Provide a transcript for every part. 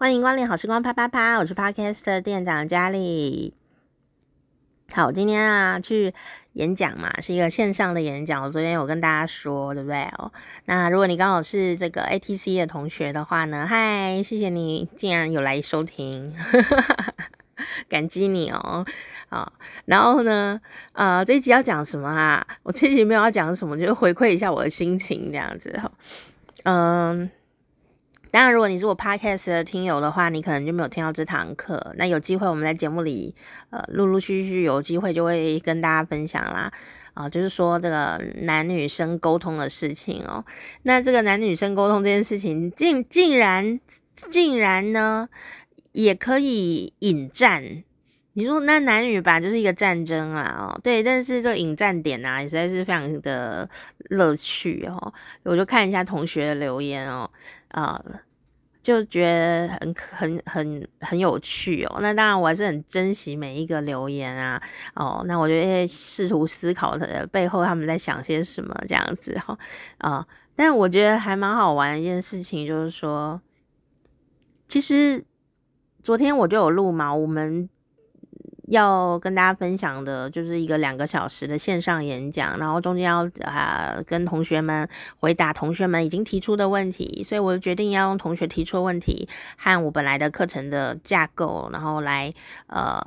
欢迎光临好时光啪啪啪，我是 Podcaster 店长佳丽。好，今天啊去演讲嘛，是一个线上的演讲。我昨天有跟大家说，对不对哦？那如果你刚好是这个 ATC 的同学的话呢，嗨，谢谢你竟然有来收听，感激你哦。啊，然后呢，呃，这一集要讲什么啊？我这一集没有要讲什么，就是回馈一下我的心情这样子哈。嗯。当然，如果你是我 podcast 的听友的话，你可能就没有听到这堂课。那有机会，我们在节目里，呃，陆陆续续有机会就会跟大家分享啦。啊、就是说这个男女生沟通的事情哦。那这个男女生沟通这件事情，竟竟然竟然呢，也可以引战。你说那男女吧，就是一个战争啊，哦，对。但是这个引战点啊，也实在是非常的乐趣哦。我就看一下同学的留言哦。啊、呃，就觉得很很很很有趣哦。那当然，我还是很珍惜每一个留言啊。哦，那我就会试图思考的背后他们在想些什么这样子哈。啊、但我觉得还蛮好玩一件事情，就是说，其实昨天我就有录嘛，我们。要跟大家分享的就是一个两个小时的线上演讲，然后中间要啊、跟同学们回答同学们已经提出的问题，所以我决定要用同学提出的问题和我本来的课程的架构，然后来呃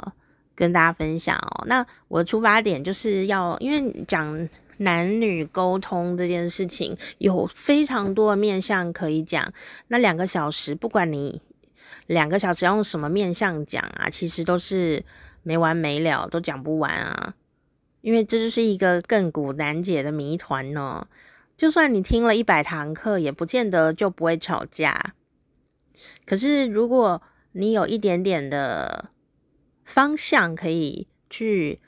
跟大家分享哦。那我的出发点就是要，因为讲男女沟通这件事情有非常多的面向可以讲，那两个小时不管你两个小时要用什么面向讲啊，其实都是。没完没了，都讲不完啊！因为这就是一个亘古难解的谜团呢。就算你听了一百堂课，也不见得就不会吵架。可是如果你有一点点的方向可以去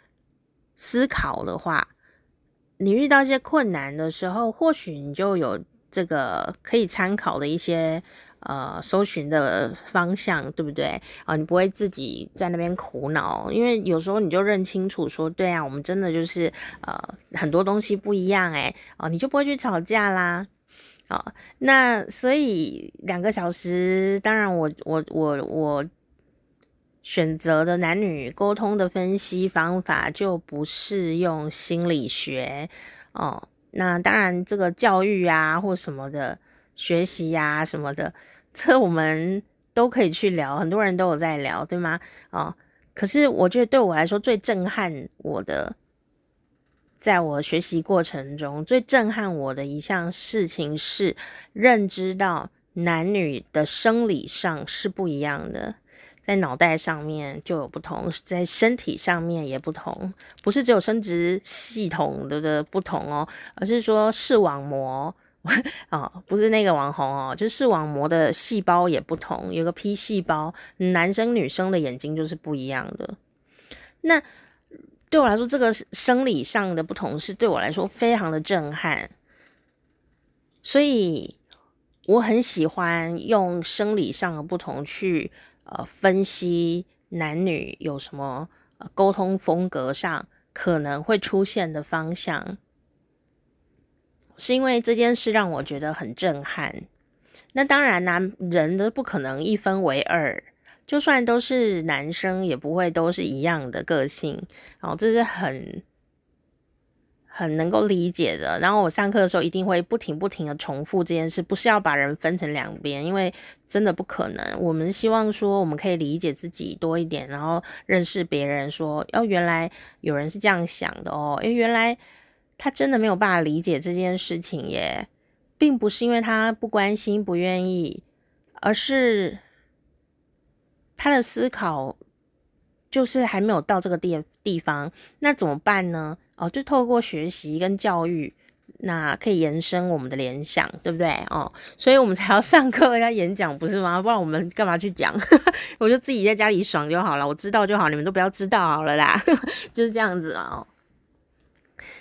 思考的话，你遇到一些困难的时候，或许你就有这个可以参考的一些。呃，搜寻的方向对不对啊？你不会自己在那边苦恼，因为有时候你就认清楚说，对啊，我们真的就是呃很多东西不一样诶，哦，你就不会去吵架啦。哦，那所以两个小时，当然我我我我选择的男女沟通的分析方法就不是用心理学哦。那当然这个教育啊或什么的学习呀、啊、什么的。这我们都可以去聊，很多人都有在聊，对吗？哦，可是我觉得对我来说最震撼我的，在我学习过程中最震撼我的一项事情是认知到男女的生理上是不一样的，在脑袋上面就有不同，在身体上面也不同，不是只有生殖系统的的不同哦，而是说视网膜。哦，不是那个网红哦，就是视网膜的细胞也不同，有个 P 细胞，男生女生的眼睛就是不一样的。那对我来说，这个生理上的不同是对我来说非常的震撼，所以我很喜欢用生理上的不同去呃分析男女有什么呃沟通风格上可能会出现的方向。是因为这件事让我觉得很震撼。那当然，男人都不可能一分为二，就算都是男生，也不会都是一样的个性。然后这是很很能够理解的。然后我上课的时候一定会不停不停的重复这件事，不是要把人分成两边，因为真的不可能。我们希望说我们可以理解自己多一点，然后认识别人说，哦，原来有人是这样想的哦，诶，原来。他真的没有办法理解这件事情耶，并不是因为他不关心、不愿意，而是他的思考就是还没有到这个地地方。那怎么办呢？哦，就透过学习跟教育，那可以延伸我们的联想，对不对？哦，所以我们才要上课要演讲，不是吗？不然我们干嘛去讲？我就自己在家里爽就好了，我知道就好，你们都不要知道好了啦，就是这样子啊。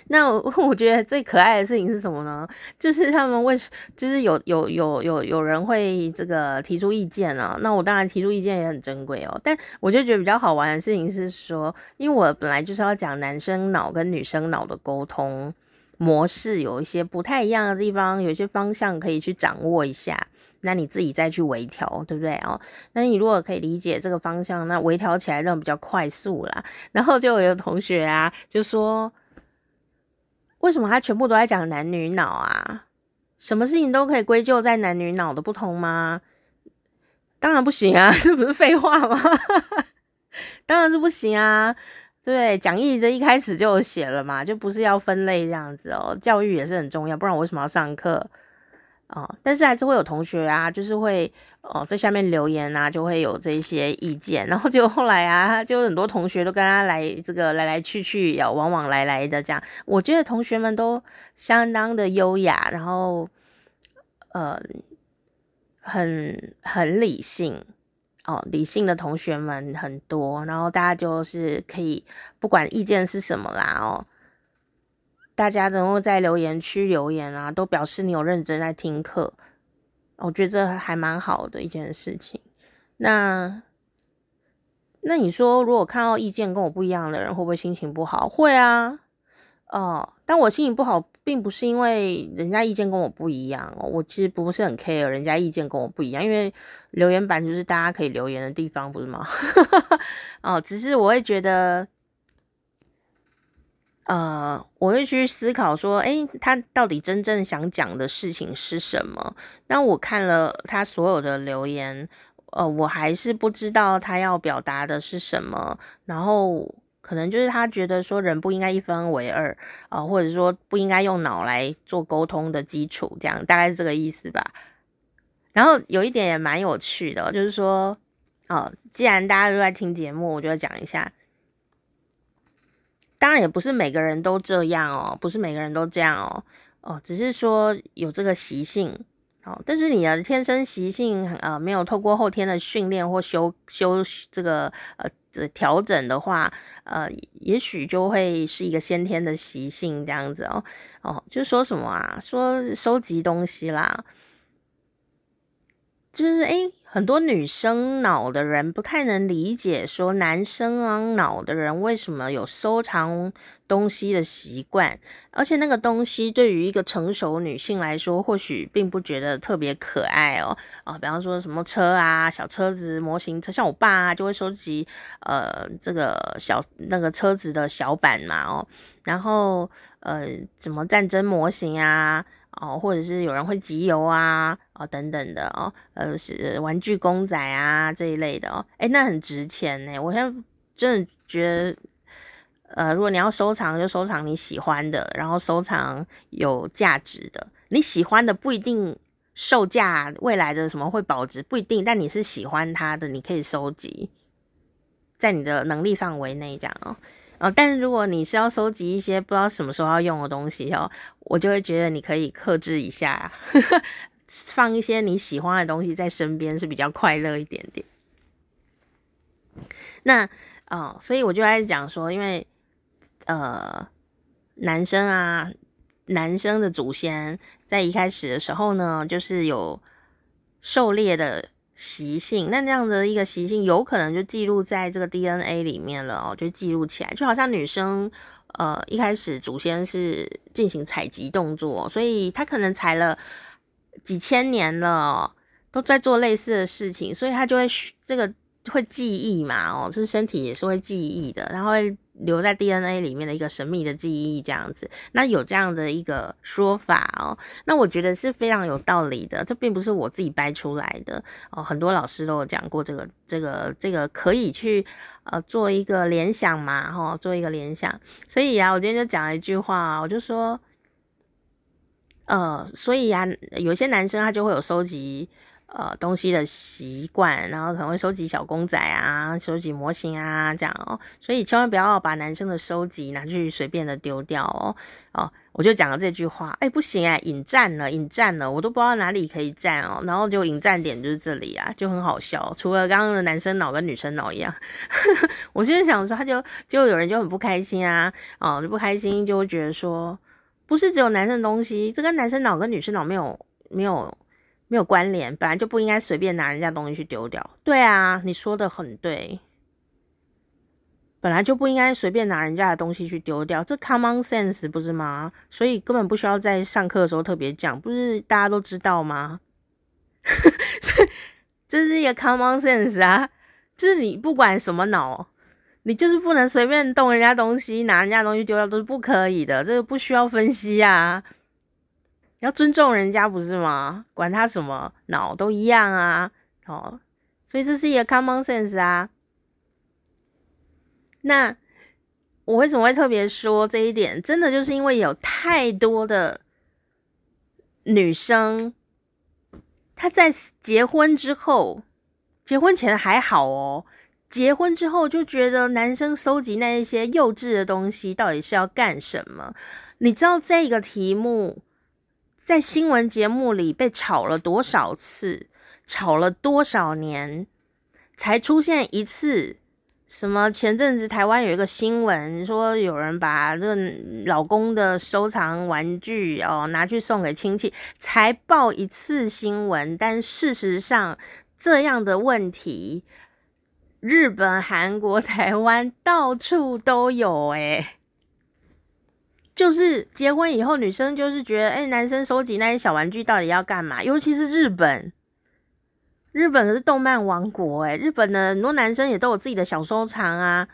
那我 我觉得最可爱的事情是什么呢？就是他们为，就是有有有有有人会这个提出意见啊。那我当然提出意见也很珍贵哦。但我就觉得比较好玩的事情是说，因为我本来就是要讲男生脑跟女生脑的沟通模式有一些不太一样的地方，有些方向可以去掌握一下。那你自己再去微调，对不对哦？那你如果可以理解这个方向，那微调起来那比较快速啦。然后就有同学啊，就说为什么他全部都在讲男女脑啊？什么事情都可以归咎在男女脑的不同吗？当然不行啊，这不是废话吗？当然是不行啊。对，讲义的一开始就有写了嘛，就不是要分类这样子哦。教育也是很重要，不然我为什么要上课？哦，但是还是会有同学啊，就是会哦在下面留言啊，就会有这些意见。然后就后来啊，就很多同学都跟他来这个来来去去，要往往来来的这样。我觉得同学们都相当的优雅，然后呃很很理性。哦，理性的同学们很多，然后大家就是可以不管意见是什么啦，哦，大家能够在留言区留言啊，都表示你有认真在听课，我觉得这还蛮好的一件事情。那那你说，如果看到意见跟我不一样的人，会不会心情不好？会啊。哦，但我心情不好，并不是因为人家意见跟我不一样哦。我其实不是很 care 人家意见跟我不一样，因为留言板就是大家可以留言的地方，不是吗？哦，只是我会觉得，呃，我会去思考说，诶，他到底真正想讲的事情是什么？那我看了他所有的留言，呃，我还是不知道他要表达的是什么，然后。可能就是他觉得说人不应该一分为二啊，或者说不应该用脑来做沟通的基础，这样大概是这个意思吧。然后有一点也蛮有趣的，就是说，哦，既然大家都在听节目，我就要讲一下。当然也不是每个人都这样哦，不是每个人都这样哦，哦，只是说有这个习性哦，但是你的天生习性呃没有透过后天的训练或修修这个呃这。调整的话，呃，也许就会是一个先天的习性这样子哦，哦，就说什么啊，说收集东西啦，就是诶。很多女生脑的人不太能理解，说男生啊脑的人为什么有收藏东西的习惯，而且那个东西对于一个成熟女性来说，或许并不觉得特别可爱哦。啊，比方说什么车啊，小车子、模型车，像我爸啊，就会收集呃这个小那个车子的小板嘛哦，然后呃什么战争模型啊。哦，或者是有人会集邮啊，哦等等的哦，呃是玩具公仔啊这一类的哦，诶，那很值钱呢。我现在真的觉得，呃，如果你要收藏，就收藏你喜欢的，然后收藏有价值的。你喜欢的不一定售价未来的什么会保值，不一定，但你是喜欢它的，你可以收集，在你的能力范围内这样哦。哦，但是如果你是要收集一些不知道什么时候要用的东西哦，我就会觉得你可以克制一下，呵呵，放一些你喜欢的东西在身边是比较快乐一点点。那哦，所以我就在讲说，因为呃，男生啊，男生的祖先在一开始的时候呢，就是有狩猎的。习性，那那样的一个习性，有可能就记录在这个 DNA 里面了哦，就记录起来，就好像女生，呃，一开始祖先是进行采集动作，所以他可能采了几千年了，都在做类似的事情，所以他就会这个会记忆嘛，哦，这身体也是会记忆的，然后会。留在 DNA 里面的一个神秘的记忆，这样子，那有这样的一个说法哦，那我觉得是非常有道理的，这并不是我自己掰出来的哦，很多老师都有讲过这个，这个，这个可以去呃做一个联想嘛，哈、哦，做一个联想，所以啊，我今天就讲了一句话，我就说，呃，所以啊，有些男生他就会有收集。呃，东西的习惯，然后可能会收集小公仔啊，收集模型啊，这样哦。所以千万不要把男生的收集拿去随便的丢掉哦。哦，我就讲了这句话，哎，不行哎，引战了，引战了，我都不知道哪里可以战哦。然后就引战点就是这里啊，就很好笑。除了刚刚的男生脑跟女生脑一样，我现在想说，他就就有人就很不开心啊，哦，就不开心，就会觉得说，不是只有男生的东西，这跟男生脑跟女生脑没有没有。没有关联，本来就不应该随便拿人家东西去丢掉。对啊，你说的很对，本来就不应该随便拿人家的东西去丢掉，这 common sense 不是吗？所以根本不需要在上课的时候特别讲，不是大家都知道吗？这是一个 common sense 啊，就是你不管什么脑，你就是不能随便动人家东西，拿人家东西丢掉都是不可以的，这个不需要分析啊，要尊重人家不是吗？管他什么脑都一样啊，哦，所以这是一个 common sense 啊。那我为什么会特别说这一点？真的就是因为有太多的女生。她在结婚之后，结婚前还好哦，结婚之后就觉得男生收集那一些幼稚的东西到底是要干什么？你知道这个题目在新闻节目里被炒了多少次，炒了多少年，才出现一次？什么？前阵子台湾有一个新闻，说有人把这老公的收藏玩具哦拿去送给亲戚，才报一次新闻。但事实上，这样的问题，日本、韩国、台湾到处都有。诶，就是结婚以后，女生就是觉得，诶，男生收集那些小玩具到底要干嘛？尤其是日本。日本是动漫王国，诶，日本的很多男生也都有自己的小收藏啊。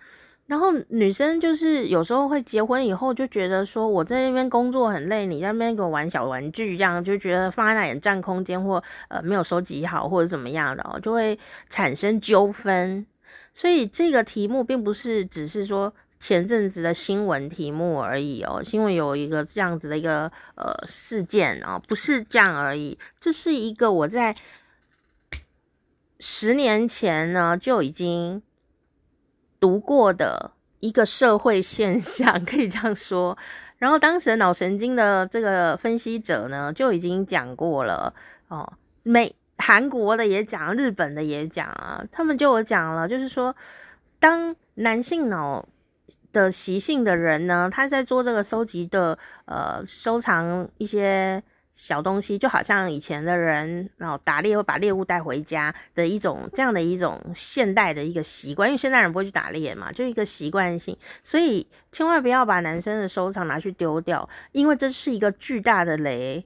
然后女生就是有时候会结婚以后就觉得说，我在那边工作很累，你在那边给我玩小玩具，这样就觉得放在那里占空间，或呃没有收集好，或者怎么样的，就会产生纠纷。所以这个题目并不是只是说前阵子的新闻题目而已哦，新闻有一个这样子的一个呃事件哦，不是这样而已，这是一个我在。十年前呢，就已经读过的一个社会现象，可以这样说。然后当时脑神经的这个分析者呢，就已经讲过了哦。每韩国的也讲，日本的也讲啊，他们就有讲了，就是说，当男性脑的习性的人呢，他在做这个收集的呃收藏一些。小东西就好像以前的人，然后打猎会把猎物带回家的一种这样的一种现代的一个习惯，因为现代人不会去打猎嘛，就一个习惯性，所以千万不要把男生的收藏拿去丢掉，因为这是一个巨大的雷。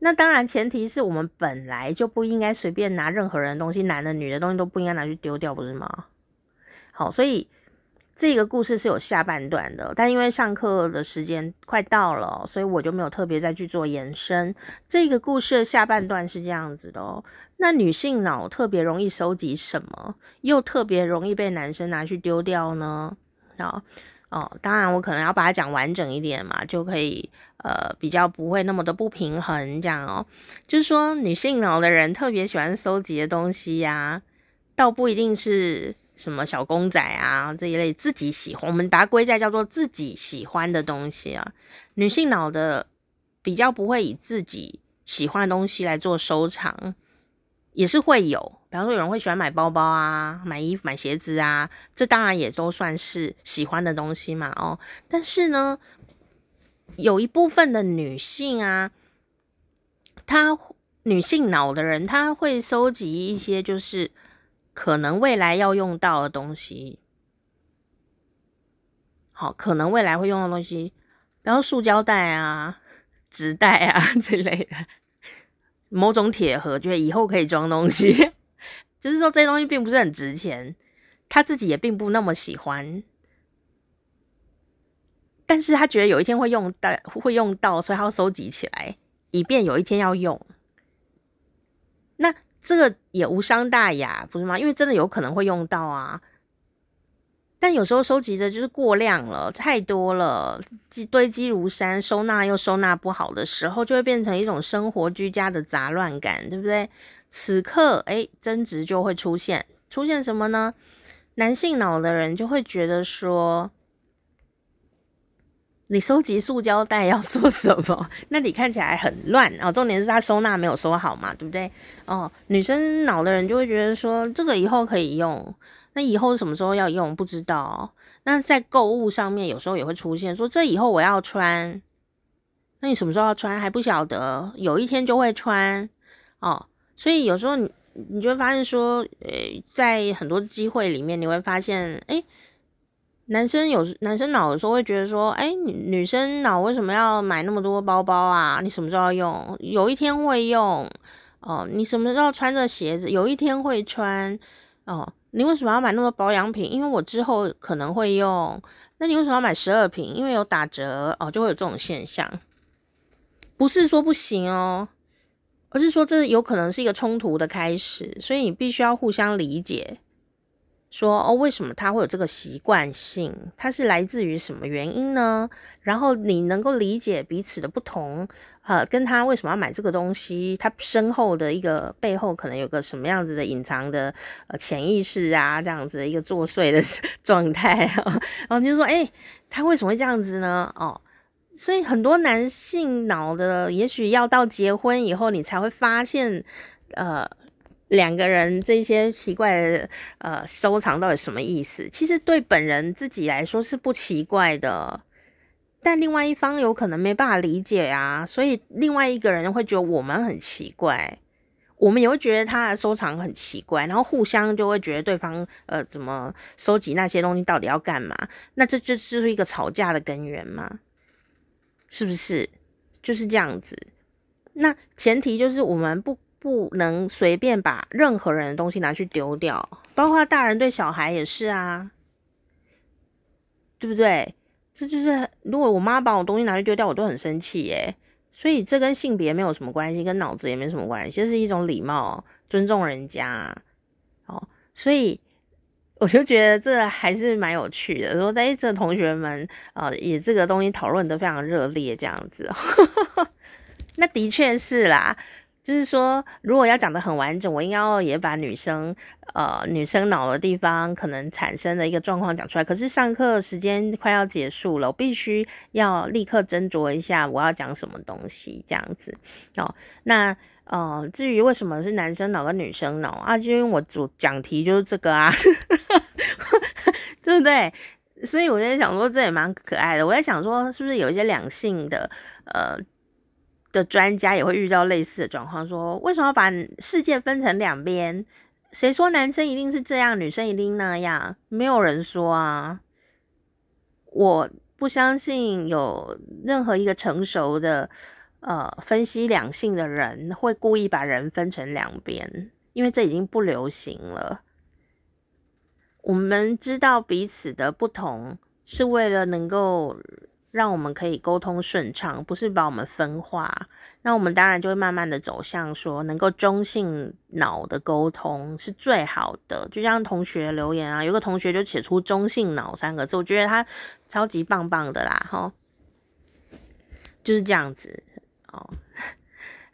那当然前提是我们本来就不应该随便拿任何人的东西，男的女的东西都不应该拿去丢掉，不是吗？好，所以。这个故事是有下半段的，但因为上课的时间快到了，所以我就没有特别再去做延伸。这个故事的下半段是这样子的哦。那女性脑特别容易收集什么，又特别容易被男生拿去丢掉呢？好哦，当然我可能要把它讲完整一点嘛，就可以呃比较不会那么的不平衡这样哦。就是说女性脑的人特别喜欢收集的东西呀、啊，倒不一定是。什么小公仔啊，这一类自己喜欢，我们把它归在叫做自己喜欢的东西啊。女性脑的比较不会以自己喜欢的东西来做收藏，也是会有。比方说，有人会喜欢买包包啊，买衣服、买鞋子啊，这当然也都算是喜欢的东西嘛。哦，但是呢，有一部分的女性啊，她女性脑的人，她会收集一些就是。可能未来要用到的东西，好，可能未来会用到的东西，比如塑胶袋啊、纸袋啊 之类的，某种铁盒，觉得以后可以装东西，就是说这些东西并不是很值钱，他自己也并不那么喜欢，但是他觉得有一天会用到，会用到，所以他要收集起来，以便有一天要用。那。这个也无伤大雅，不是吗？因为真的有可能会用到啊。但有时候收集的就是过量了，太多了，积堆积如山，收纳又收纳不好的时候，就会变成一种生活居家的杂乱感，对不对？此刻，诶，争执就会出现，出现什么呢？男性脑的人就会觉得说。你收集塑胶袋要做什么？那你看起来很乱哦。重点是他收纳没有收好嘛，对不对？哦，女生脑的人就会觉得说，这个以后可以用，那以后什么时候要用不知道。那在购物上面有时候也会出现说，这以后我要穿，那你什么时候要穿还不晓得，有一天就会穿哦。所以有时候你你就会发现说，呃，在很多机会里面你会发现，诶。男生有男生脑有时候会觉得说，哎，女女生脑为什么要买那么多包包啊？你什么时候要用？有一天会用哦，你什么时候穿这鞋子？有一天会穿哦。你为什么要买那么多保养品？因为我之后可能会用。那你为什么要买十二瓶？因为有打折哦，就会有这种现象。不是说不行哦，而是说这有可能是一个冲突的开始，所以你必须要互相理解。说哦，为什么他会有这个习惯性？他是来自于什么原因呢？然后你能够理解彼此的不同，呃，跟他为什么要买这个东西，他身后的一个背后可能有个什么样子的隐藏的呃潜意识啊，这样子的一个作祟的 状态啊，然后你就说，哎，他为什么会这样子呢？哦，所以很多男性脑的，也许要到结婚以后，你才会发现，呃。两个人这些奇怪的呃收藏到底什么意思？其实对本人自己来说是不奇怪的，但另外一方有可能没办法理解啊，所以另外一个人会觉得我们很奇怪，我们也会觉得他的收藏很奇怪，然后互相就会觉得对方呃怎么收集那些东西到底要干嘛？那这就就是一个吵架的根源嘛，是不是？就是这样子。那前提就是我们不。不能随便把任何人的东西拿去丢掉，包括大人对小孩也是啊，对不对？这就是如果我妈把我东西拿去丢掉，我都很生气耶。所以这跟性别没有什么关系，跟脑子也没什么关系，这是一种礼貌，尊重人家。哦，所以我就觉得这还是蛮有趣的。说哎，这同学们啊，也这个东西讨论得非常热烈，这样子。那的确是啦。就是说，如果要讲得很完整，我应该也把女生呃女生脑的地方可能产生的一个状况讲出来。可是上课时间快要结束了，我必须要立刻斟酌一下我要讲什么东西，这样子哦。那呃，至于为什么是男生脑跟女生脑啊，就因为我主讲题就是这个啊，对不对？所以我在想说，这也蛮可爱的。我在想说，是不是有一些两性的呃。的专家也会遇到类似的状况，说为什么把世界分成两边？谁说男生一定是这样，女生一定那样？没有人说啊！我不相信有任何一个成熟的呃分析两性的人会故意把人分成两边，因为这已经不流行了。我们知道彼此的不同，是为了能够。让我们可以沟通顺畅，不是把我们分化。那我们当然就会慢慢的走向说，能够中性脑的沟通是最好的。就像同学留言啊，有个同学就写出“中性脑”三个字，我觉得他超级棒棒的啦，哈，就是这样子，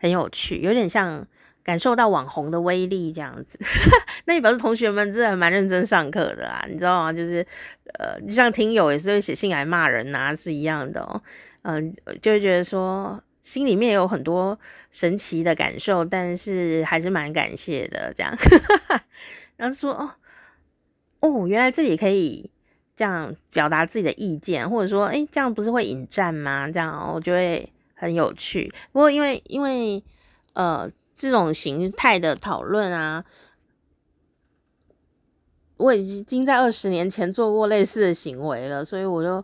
很有趣，有点像。感受到网红的威力，这样子，那你表示同学们真的蛮认真上课的啦，你知道吗？就是呃，就像听友也是会写信来骂人呐，是一样的哦。嗯、就会觉得说心里面有很多神奇的感受，但是还是蛮感谢的这样。然后说哦哦，原来这里可以这样表达自己的意见，或者说诶，这样不是会引战吗？这样我就会很有趣。不过因为因为呃。这种形态的讨论啊，我已经在二十年前做过类似的行为了，所以我就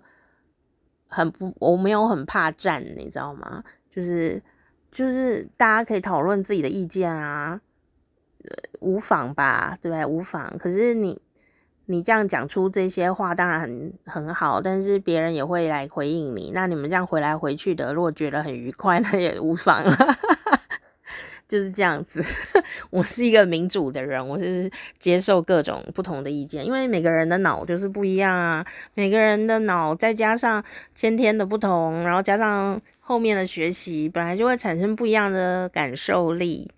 很不，我没有很怕战，你知道吗？就是就是大家可以讨论自己的意见啊，无妨吧，对不对？无妨。可是你你这样讲出这些话，当然很很好，但是别人也会来回应你。那你们这样回来回去的，如果觉得很愉快，那也无妨。就是这样子，我是一个民主的人，我是接受各种不同的意见，因为每个人的脑就是不一样啊，每个人的脑再加上先天的不同，然后加上后面的学习，本来就会产生不一样的感受力。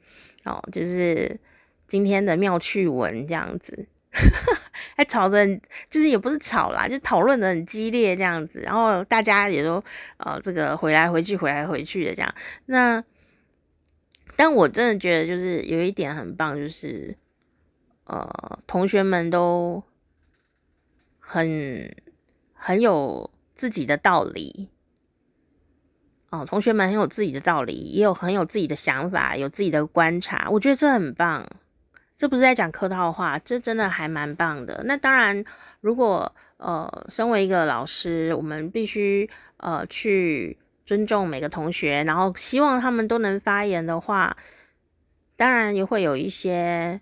哦，就是今天的妙趣闻这样子，还吵得很，就是也不是吵啦，就讨论的很激烈这样子，然后大家也都呃这个回来回去回来回去的这样，那。但我真的觉得，就是有一点很棒，就是呃，同学们都很很有自己的道理哦、同学们很有自己的道理，也有很有自己的想法，有自己的观察，我觉得这很棒。这不是在讲客套话，这真的还蛮棒的。那当然，如果呃，身为一个老师，我们必须呃去。尊重每个同学，然后希望他们都能发言的话，当然也会有一些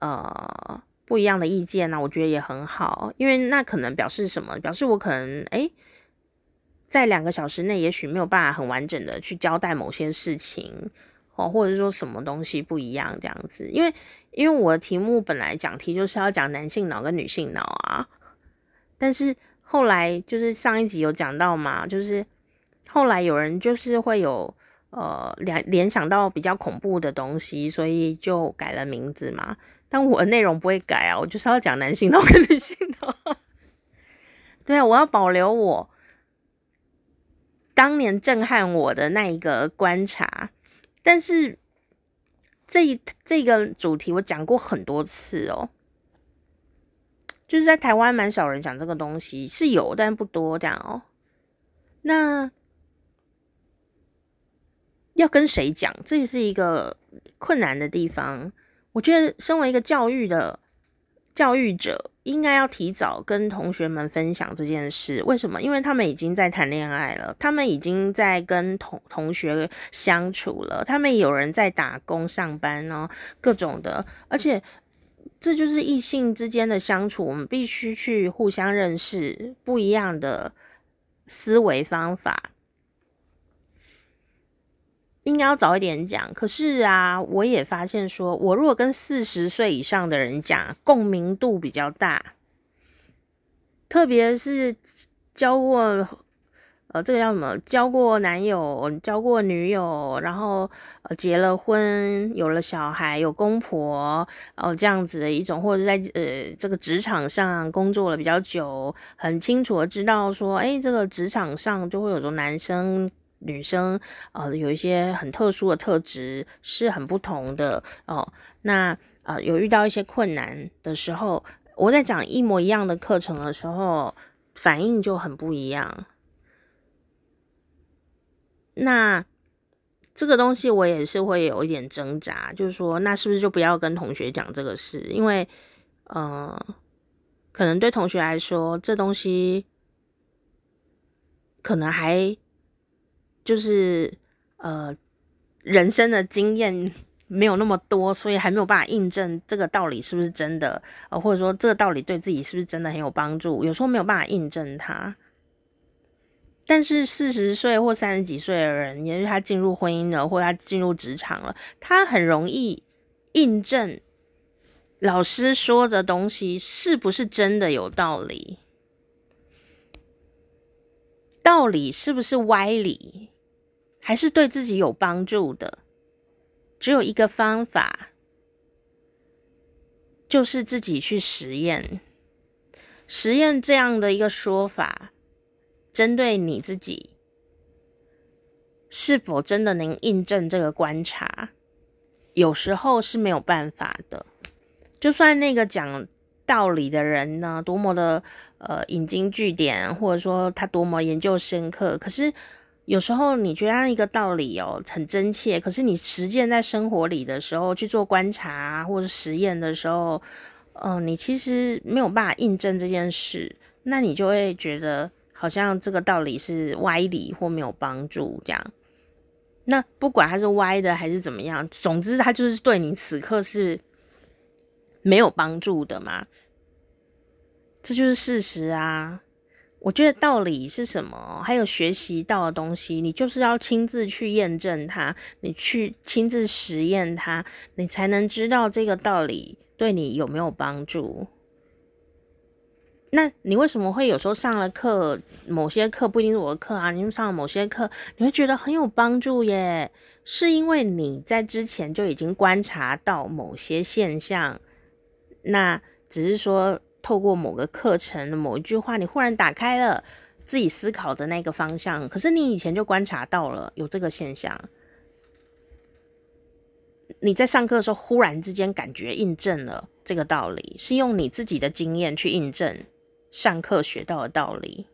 呃不一样的意见呢，我觉得也很好，因为那可能表示什么？表示我可能诶，在两个小时内，也许没有办法很完整的去交代某些事情哦，或者是说什么东西不一样这样子。因为因为我的题目本来讲题就是要讲男性脑跟女性脑啊，但是后来就是上一集有讲到嘛，就是后来有人就是会有。呃，联联想到比较恐怖的东西，所以就改了名字嘛。但我的内容不会改啊，我就是要讲男性脑跟女性脑。对啊，我要保留我当年震撼我的那一个观察。但是这一这个主题我讲过很多次哦，就是在台湾蛮少人讲这个东西，是有但不多这样哦。那。要跟谁讲，这也是一个困难的地方。我觉得，身为一个教育的教育者，应该要提早跟同学们分享这件事。为什么？因为他们已经在谈恋爱了，他们已经在跟同同学相处了，他们有人在打工上班呢，各种的。而且，这就是异性之间的相处，我们必须去互相认识不一样的思维方法。应该要早一点讲，可是啊，我也发现说，我如果跟四十岁以上的人讲，共鸣度比较大，特别是交过呃，这个叫什么？交过男友，交过女友，然后呃结了婚，有了小孩，有公婆，哦这样子的一种，或者在呃这个职场上工作了比较久，很清楚的知道说，哎，这个职场上就会有种男生。女生呃有一些很特殊的特质是很不同的哦。那呃有遇到一些困难的时候，我在讲一模一样的课程的时候，反应就很不一样。那这个东西我也是会有一点挣扎，就是说，那是不是就不要跟同学讲这个事？因为呃，可能对同学来说，这东西可能还。就是呃，人生的经验没有那么多，所以还没有办法印证这个道理是不是真的，呃，或者说这个道理对自己是不是真的很有帮助，有时候没有办法印证它。但是四十岁或三十几岁的人，也就是他进入婚姻了，或他进入职场了，他很容易印证老师说的东西是不是真的有道理，道理是不是歪理。还是对自己有帮助的，只有一个方法，就是自己去实验。实验这样的一个说法，针对你自己，是否真的能印证这个观察？有时候是没有办法的。就算那个讲道理的人呢，多么的呃引经据典，或者说他多么研究深刻，可是。有时候你觉得一个道理哦很真切，可是你实践在生活里的时候去做观察或者实验的时候，嗯、呃，你其实没有办法印证这件事，那你就会觉得好像这个道理是歪理或没有帮助这样。那不管它是歪的还是怎么样，总之它就是对你此刻是没有帮助的嘛，这就是事实啊。我觉得道理是什么？还有学习到的东西，你就是要亲自去验证它，你去亲自实验它，你才能知道这个道理对你有没有帮助。那你为什么会有时候上了课，某些课不一定是我的课啊？你上某些课，你会觉得很有帮助耶？是因为你在之前就已经观察到某些现象，那只是说。透过某个课程的某一句话，你忽然打开了自己思考的那个方向。可是你以前就观察到了有这个现象，你在上课的时候忽然之间感觉印证了这个道理，是用你自己的经验去印证上课学到的道理。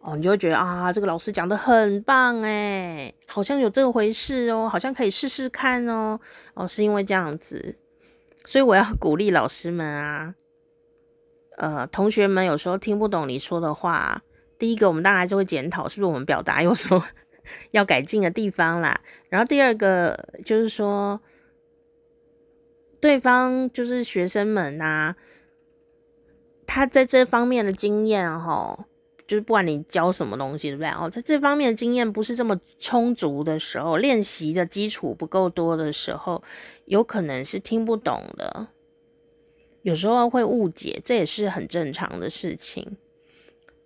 哦，你就会觉得啊，这个老师讲得很棒诶，好像有这回事哦，好像可以试试看哦。哦，是因为这样子，所以我要鼓励老师们啊。呃，同学们有时候听不懂你说的话，第一个我们当然就会检讨，是不是我们表达有什么 要改进的地方啦。然后第二个就是说，对方就是学生们啊，他在这方面的经验哈，就是不管你教什么东西，对不对？哦，在这方面的经验不是这么充足的时候，练习的基础不够多的时候，有可能是听不懂的。有时候会误解，这也是很正常的事情。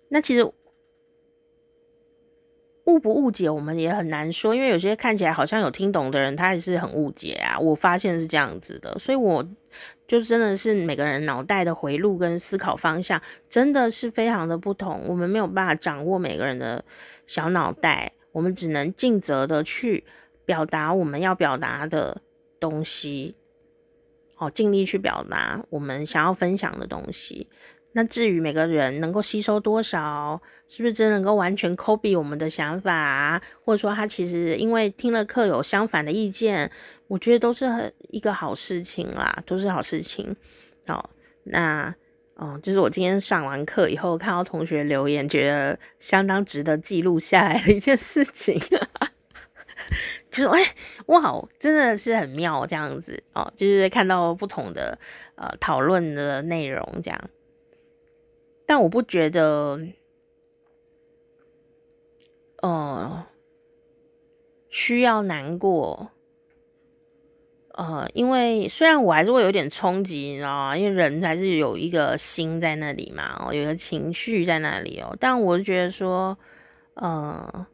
那其实误不误解，我们也很难说，因为有些看起来好像有听懂的人，他也是很误解啊。我发现是这样子的，所以我就真的是每个人脑袋的回路跟思考方向真的是非常的不同，我们没有办法掌握每个人的小脑袋，我们只能尽责的去表达我们要表达的东西。哦，尽力去表达我们想要分享的东西。那至于每个人能够吸收多少，是不是真能够完全 copy 我们的想法？或者说他其实因为听了课有相反的意见，我觉得都是很一个好事情啦，都是好事情。好，那哦，就是我今天上完课以后看到同学留言，觉得相当值得记录下来的一件事情。就说哎、欸，哇，真的是很妙这样子哦，就是看到不同的呃讨论的内容这样，但我不觉得，呃，需要难过，呃，因为虽然我还是会有点冲击，你知道吗？因为人还是有一个心在那里嘛，哦，有个情绪在那里哦，但我就觉得说，呃。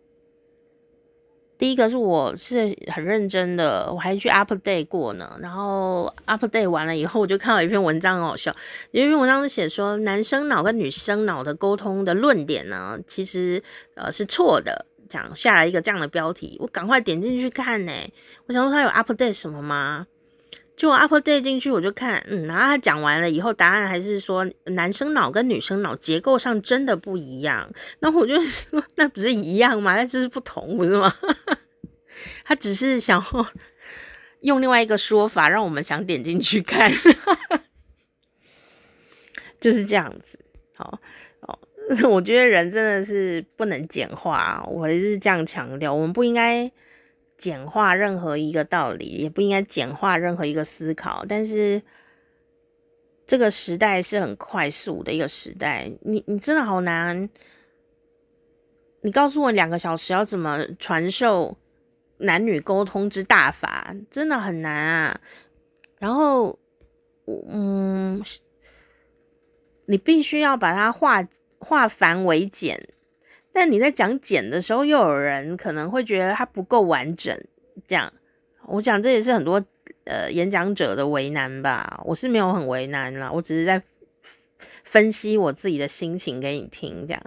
第一个是我是很认真的，我还去 update 过呢。然后 update 完了以后，我就看到一篇文章，很好笑。有一篇文章是写说，男生脑跟女生脑的沟通的论点呢，其实呃是错的。讲下来一个这样的标题，我赶快点进去看呢。我想说他有 update 什么吗？就我 update 进去，我就看，嗯，然后他讲完了以后，答案还是说男生脑跟女生脑结构上真的不一样。那我就 说，那不是一样吗？那就是不同，不是吗？他只是想用另外一个说法，让我们想点进去看，就是这样子。好，哦，我觉得人真的是不能简化，我还是这样强调，我们不应该。简化任何一个道理，也不应该简化任何一个思考。但是这个时代是很快速的一个时代，你你真的好难。你告诉我两个小时要怎么传授男女沟通之大法，真的很难啊。然后，嗯，你必须要把它化化繁为简。但你在讲简的时候，又有人可能会觉得它不够完整。这样，我讲这也是很多呃演讲者的为难吧。我是没有很为难啦，我只是在分析我自己的心情给你听。这样，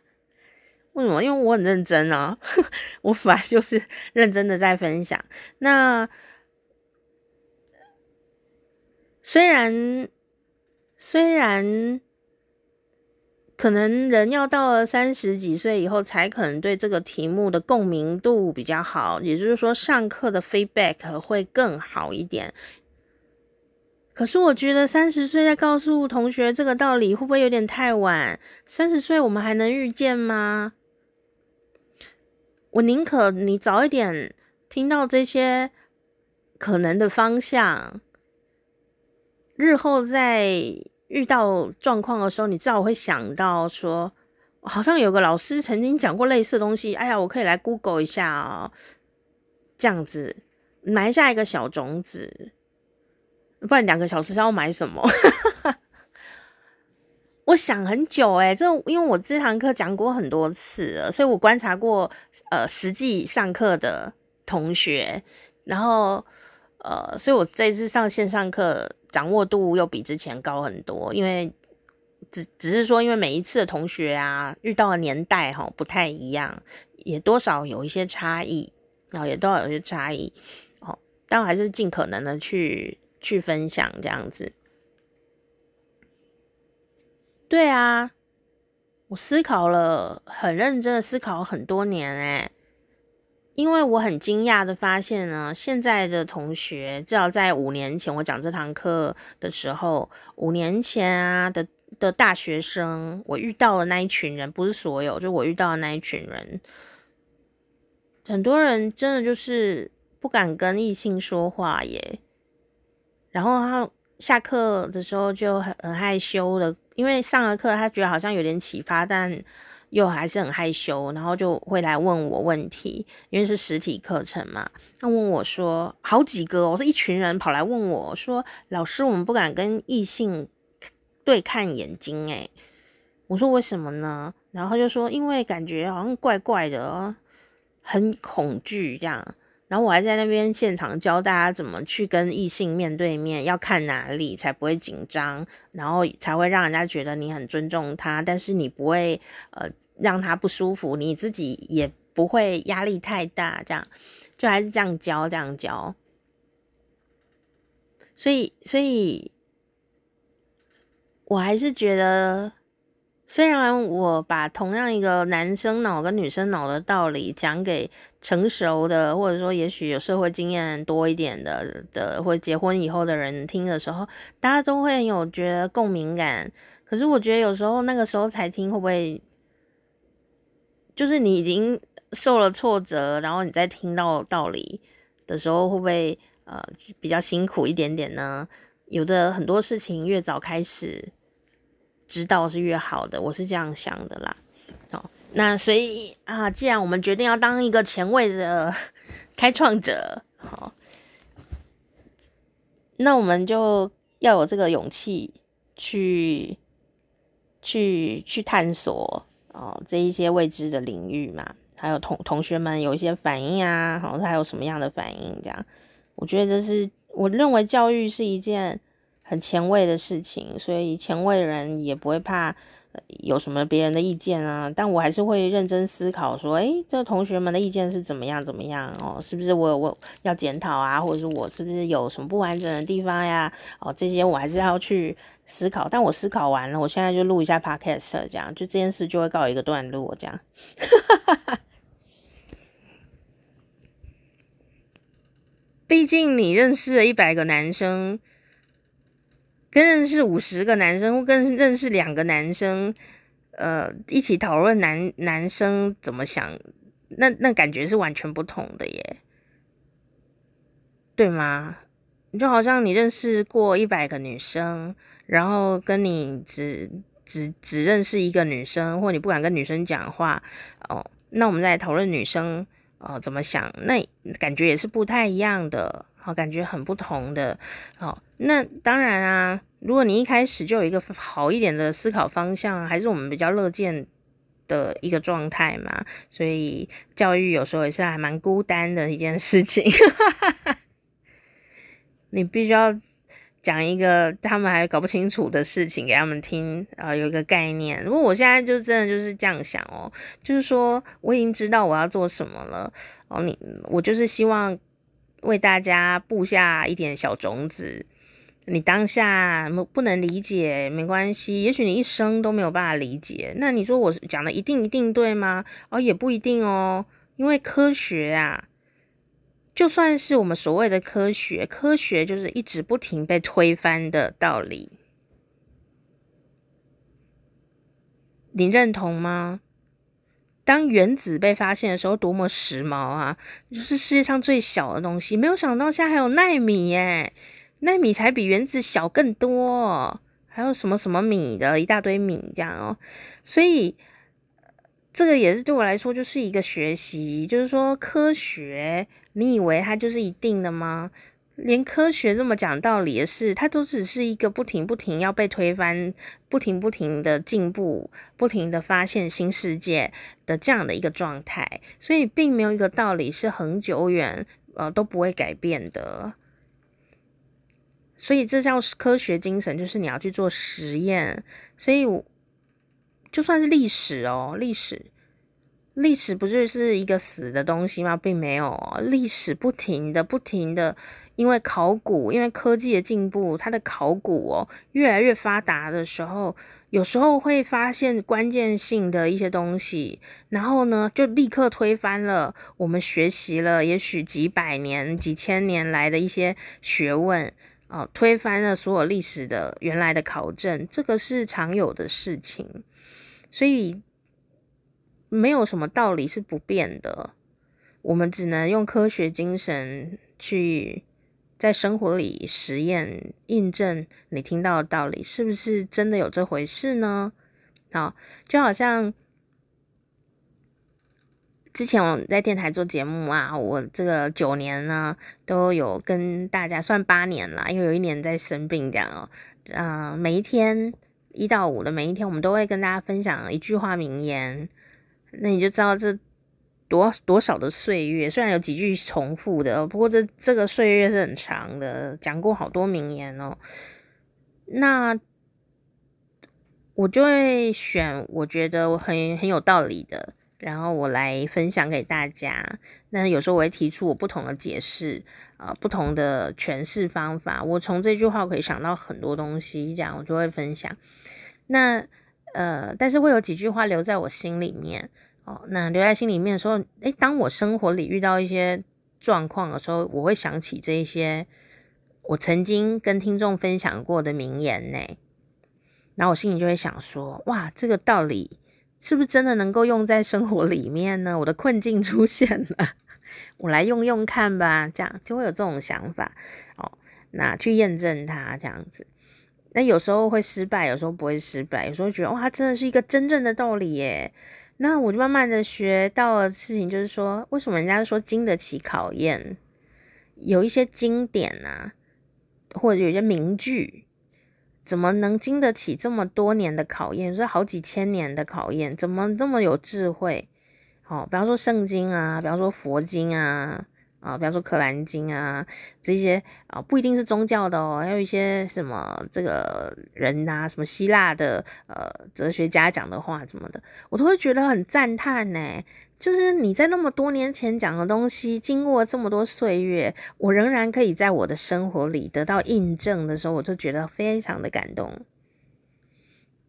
为什么？因为我很认真啊，我反正就是认真的在分享。那虽然虽然。可能人要到了三十几岁以后，才可能对这个题目的共鸣度比较好，也就是说，上课的 feedback 会更好一点。可是我觉得三十岁再告诉同学这个道理，会不会有点太晚？三十岁我们还能预见吗？我宁可你早一点听到这些可能的方向，日后再。遇到状况的时候，你至少会想到说，好像有个老师曾经讲过类似的东西。哎呀，我可以来 Google 一下哦，这样子埋下一个小种子。不然两个小时是要买什么？我想很久诶，这因为我这堂课讲过很多次了，所以我观察过呃实际上课的同学，然后呃，所以我这次上线上课。掌握度又比之前高很多，因为只只是说，因为每一次的同学啊，遇到的年代哈不太一样，也多少有一些差异，然后也多少有些差异，哦，但我还是尽可能的去去分享这样子。对啊，我思考了，很认真的思考很多年诶。因为我很惊讶的发现呢，现在的同学，至少在五年前我讲这堂课的时候，五年前啊的的大学生，我遇到的那一群人，不是所有，就我遇到的那一群人，很多人真的就是不敢跟异性说话耶，然后他下课的时候就很很害羞的，因为上了课他觉得好像有点启发，但又还是很害羞，然后就会来问我问题，因为是实体课程嘛。他问我说，好几个，我是一群人跑来问我说，老师，我们不敢跟异性对看眼睛，诶，我说为什么呢？然后就说，因为感觉好像怪怪的，很恐惧这样。然后我还在那边现场教大家怎么去跟异性面对面，要看哪里才不会紧张，然后才会让人家觉得你很尊重他，但是你不会呃让他不舒服，你自己也不会压力太大，这样就还是这样教这样教。所以，所以我还是觉得。虽然我把同样一个男生脑跟女生脑的道理讲给成熟的，或者说也许有社会经验多一点的的，或结婚以后的人听的时候，大家都会有觉得共鸣感。可是我觉得有时候那个时候才听，会不会就是你已经受了挫折，然后你再听到道理的时候，会不会呃比较辛苦一点点呢？有的很多事情越早开始。知道是越好的，我是这样想的啦。好，那所以啊，既然我们决定要当一个前卫的开创者，好，那我们就要有这个勇气去去去探索哦这一些未知的领域嘛。还有同同学们有一些反应啊，好，他有什么样的反应？这样，我觉得这是我认为教育是一件。很前卫的事情，所以前卫的人也不会怕有什么别人的意见啊。但我还是会认真思考，说，诶，这同学们的意见是怎么样？怎么样？哦，是不是我我要检讨啊？或者是我是不是有什么不完整的地方呀？哦，这些我还是要去思考。但我思考完了，我现在就录一下 podcast，这样就这件事就会告一个段落，这样。毕竟你认识了一百个男生。跟认识五十个男生，或跟认识两个男生，呃，一起讨论男男生怎么想，那那感觉是完全不同的耶，对吗？就好像你认识过一百个女生，然后跟你只只只认识一个女生，或你不敢跟女生讲话哦，那我们再讨论女生哦怎么想，那感觉也是不太一样的。好，感觉很不同的。好，那当然啊，如果你一开始就有一个好一点的思考方向，还是我们比较乐见的一个状态嘛。所以教育有时候也是还蛮孤单的一件事情。你必须要讲一个他们还搞不清楚的事情给他们听啊，有一个概念。如果我现在就真的就是这样想哦，就是说我已经知道我要做什么了哦，你我就是希望。为大家布下一点小种子，你当下不能理解没关系，也许你一生都没有办法理解。那你说我讲的一定一定对吗？哦，也不一定哦，因为科学啊，就算是我们所谓的科学，科学就是一直不停被推翻的道理，你认同吗？当原子被发现的时候，多么时髦啊！就是世界上最小的东西，没有想到现在还有奈米耶，奈米才比原子小更多，还有什么什么米的一大堆米这样哦。所以这个也是对我来说就是一个学习，就是说科学，你以为它就是一定的吗？连科学这么讲道理的事，它都只是一个不停不停要被推翻，不停不停的进步，不停的发现新世界的这样的一个状态，所以并没有一个道理是很久远，呃，都不会改变的。所以这叫科学精神，就是你要去做实验。所以就算是历史哦，历史，历史不就是一个死的东西吗？并没有，历史不停的不停的。因为考古，因为科技的进步，它的考古哦越来越发达的时候，有时候会发现关键性的一些东西，然后呢，就立刻推翻了我们学习了也许几百年、几千年来的一些学问哦，推翻了所有历史的原来的考证，这个是常有的事情，所以没有什么道理是不变的。我们只能用科学精神去在生活里实验印证你听到的道理，是不是真的有这回事呢？好，就好像之前我在电台做节目啊，我这个九年呢都有跟大家算八年啦，因为有一年在生病这样哦，嗯、每一天一到五的每一天，我们都会跟大家分享一句话名言，那你就知道这。多多少的岁月，虽然有几句重复的，不过这这个岁月是很长的，讲过好多名言哦。那我就会选我觉得我很很有道理的，然后我来分享给大家。那有时候我会提出我不同的解释啊、不同的诠释方法。我从这句话可以想到很多东西，这样我就会分享。那呃，但是会有几句话留在我心里面。哦，那留在心里面说，诶，当我生活里遇到一些状况的时候，我会想起这一些我曾经跟听众分享过的名言呢。然后我心里就会想说，哇，这个道理是不是真的能够用在生活里面呢？我的困境出现了，我来用用看吧，这样就会有这种想法。哦，那去验证它这样子。那有时候会失败，有时候不会失败，有时候觉得哇，真的是一个真正的道理耶。那我就慢慢的学到了事情，就是说，为什么人家说经得起考验？有一些经典啊，或者有些名句，怎么能经得起这么多年的考验？说好几千年的考验，怎么这么有智慧？哦，比方说圣经啊，比方说佛经啊。啊，比方说《可兰经》啊，这些啊不一定是宗教的哦，还有一些什么这个人呐、啊，什么希腊的呃哲学家讲的话什么的，我都会觉得很赞叹呢。就是你在那么多年前讲的东西，经过这么多岁月，我仍然可以在我的生活里得到印证的时候，我就觉得非常的感动。